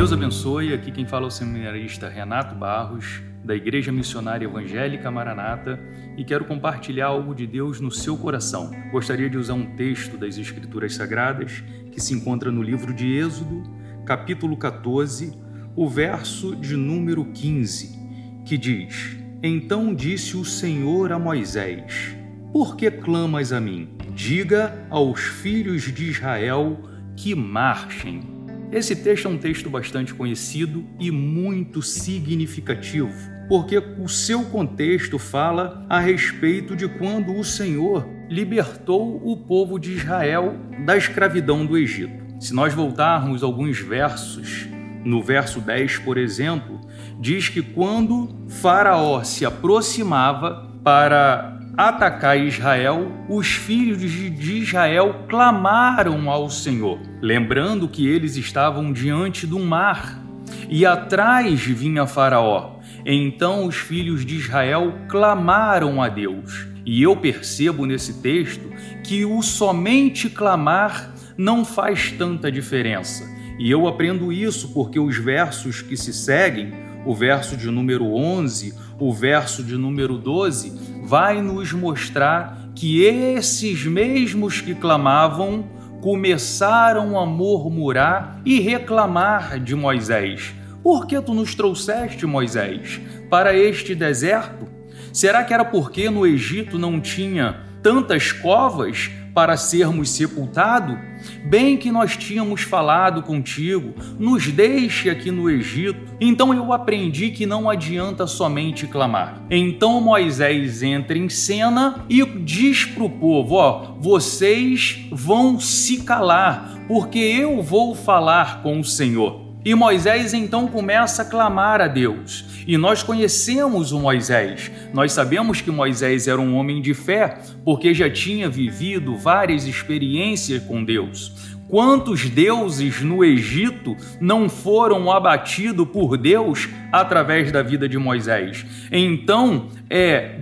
Deus abençoe. Aqui quem fala é o seminarista Renato Barros, da Igreja Missionária Evangélica Maranata, e quero compartilhar algo de Deus no seu coração. Gostaria de usar um texto das Escrituras Sagradas que se encontra no livro de Êxodo, capítulo 14, o verso de número 15, que diz: Então disse o Senhor a Moisés: Por que clamas a mim? Diga aos filhos de Israel que marchem. Esse texto é um texto bastante conhecido e muito significativo, porque o seu contexto fala a respeito de quando o Senhor libertou o povo de Israel da escravidão do Egito. Se nós voltarmos alguns versos, no verso 10, por exemplo, diz que quando Faraó se aproximava para atacar Israel, os filhos de Israel clamaram ao Senhor, lembrando que eles estavam diante do mar e atrás vinha Faraó. Então os filhos de Israel clamaram a Deus. E eu percebo nesse texto que o somente clamar não faz tanta diferença. E eu aprendo isso porque os versos que se seguem, o verso de número 11, o verso de número 12, vai nos mostrar que esses mesmos que clamavam começaram a murmurar e reclamar de Moisés. Por que tu nos trouxeste, Moisés, para este deserto? Será que era porque no Egito não tinha tantas covas para sermos sepultados? Bem que nós tínhamos falado contigo, nos deixe aqui no Egito. Então eu aprendi que não adianta somente clamar. Então Moisés entra em cena e diz para o povo: Ó, vocês vão se calar, porque eu vou falar com o Senhor. E Moisés então começa a clamar a Deus. E nós conhecemos o Moisés. Nós sabemos que Moisés era um homem de fé, porque já tinha vivido várias experiências com Deus. Quantos deuses no Egito não foram abatidos por Deus através da vida de Moisés? Então, é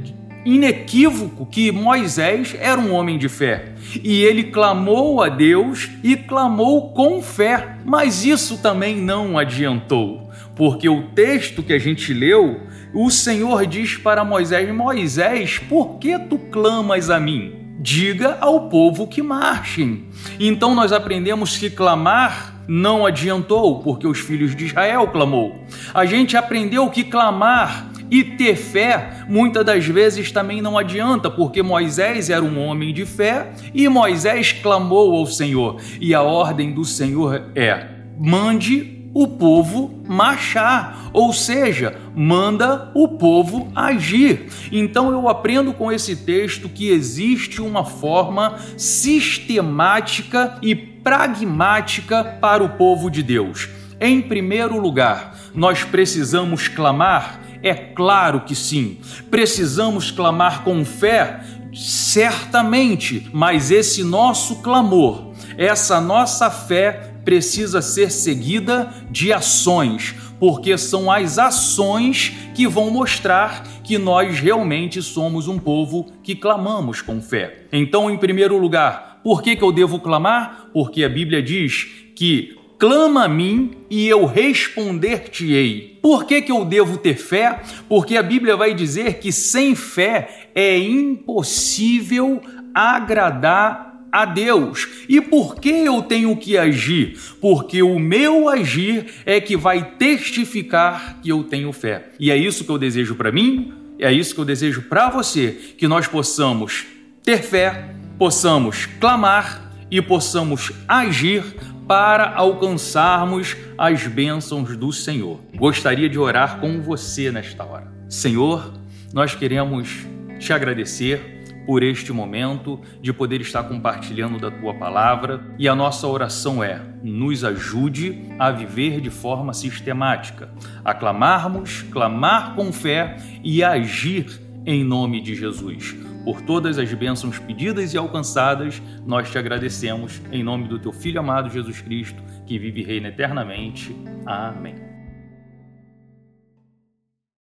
inequívoco que Moisés era um homem de fé e ele clamou a Deus e clamou com fé, mas isso também não adiantou, porque o texto que a gente leu, o Senhor diz para Moisés: Moisés, por que tu clamas a mim? Diga ao povo que marchem. Então nós aprendemos que clamar não adiantou, porque os filhos de Israel clamou. A gente aprendeu que clamar e ter fé, muitas das vezes também não adianta, porque Moisés era um homem de fé e Moisés clamou ao Senhor. E a ordem do Senhor é: mande o povo marchar, ou seja, manda o povo agir. Então eu aprendo com esse texto que existe uma forma sistemática e pragmática para o povo de Deus. Em primeiro lugar, nós precisamos clamar é claro que sim. Precisamos clamar com fé? Certamente, mas esse nosso clamor, essa nossa fé precisa ser seguida de ações, porque são as ações que vão mostrar que nós realmente somos um povo que clamamos com fé. Então, em primeiro lugar, por que, que eu devo clamar? Porque a Bíblia diz que clama a mim e eu responder-te-ei. Por que, que eu devo ter fé? Porque a Bíblia vai dizer que sem fé é impossível agradar a Deus. E por que eu tenho que agir? Porque o meu agir é que vai testificar que eu tenho fé. E é isso que eu desejo para mim, é isso que eu desejo para você, que nós possamos ter fé, possamos clamar e possamos agir para alcançarmos as bênçãos do Senhor. Gostaria de orar com você nesta hora. Senhor, nós queremos te agradecer por este momento de poder estar compartilhando da tua palavra e a nossa oração é: nos ajude a viver de forma sistemática, a clamarmos, clamar com fé e agir em nome de Jesus. Por todas as bênçãos pedidas e alcançadas, nós te agradecemos em nome do teu Filho amado Jesus Cristo, que vive e reina eternamente. Amém.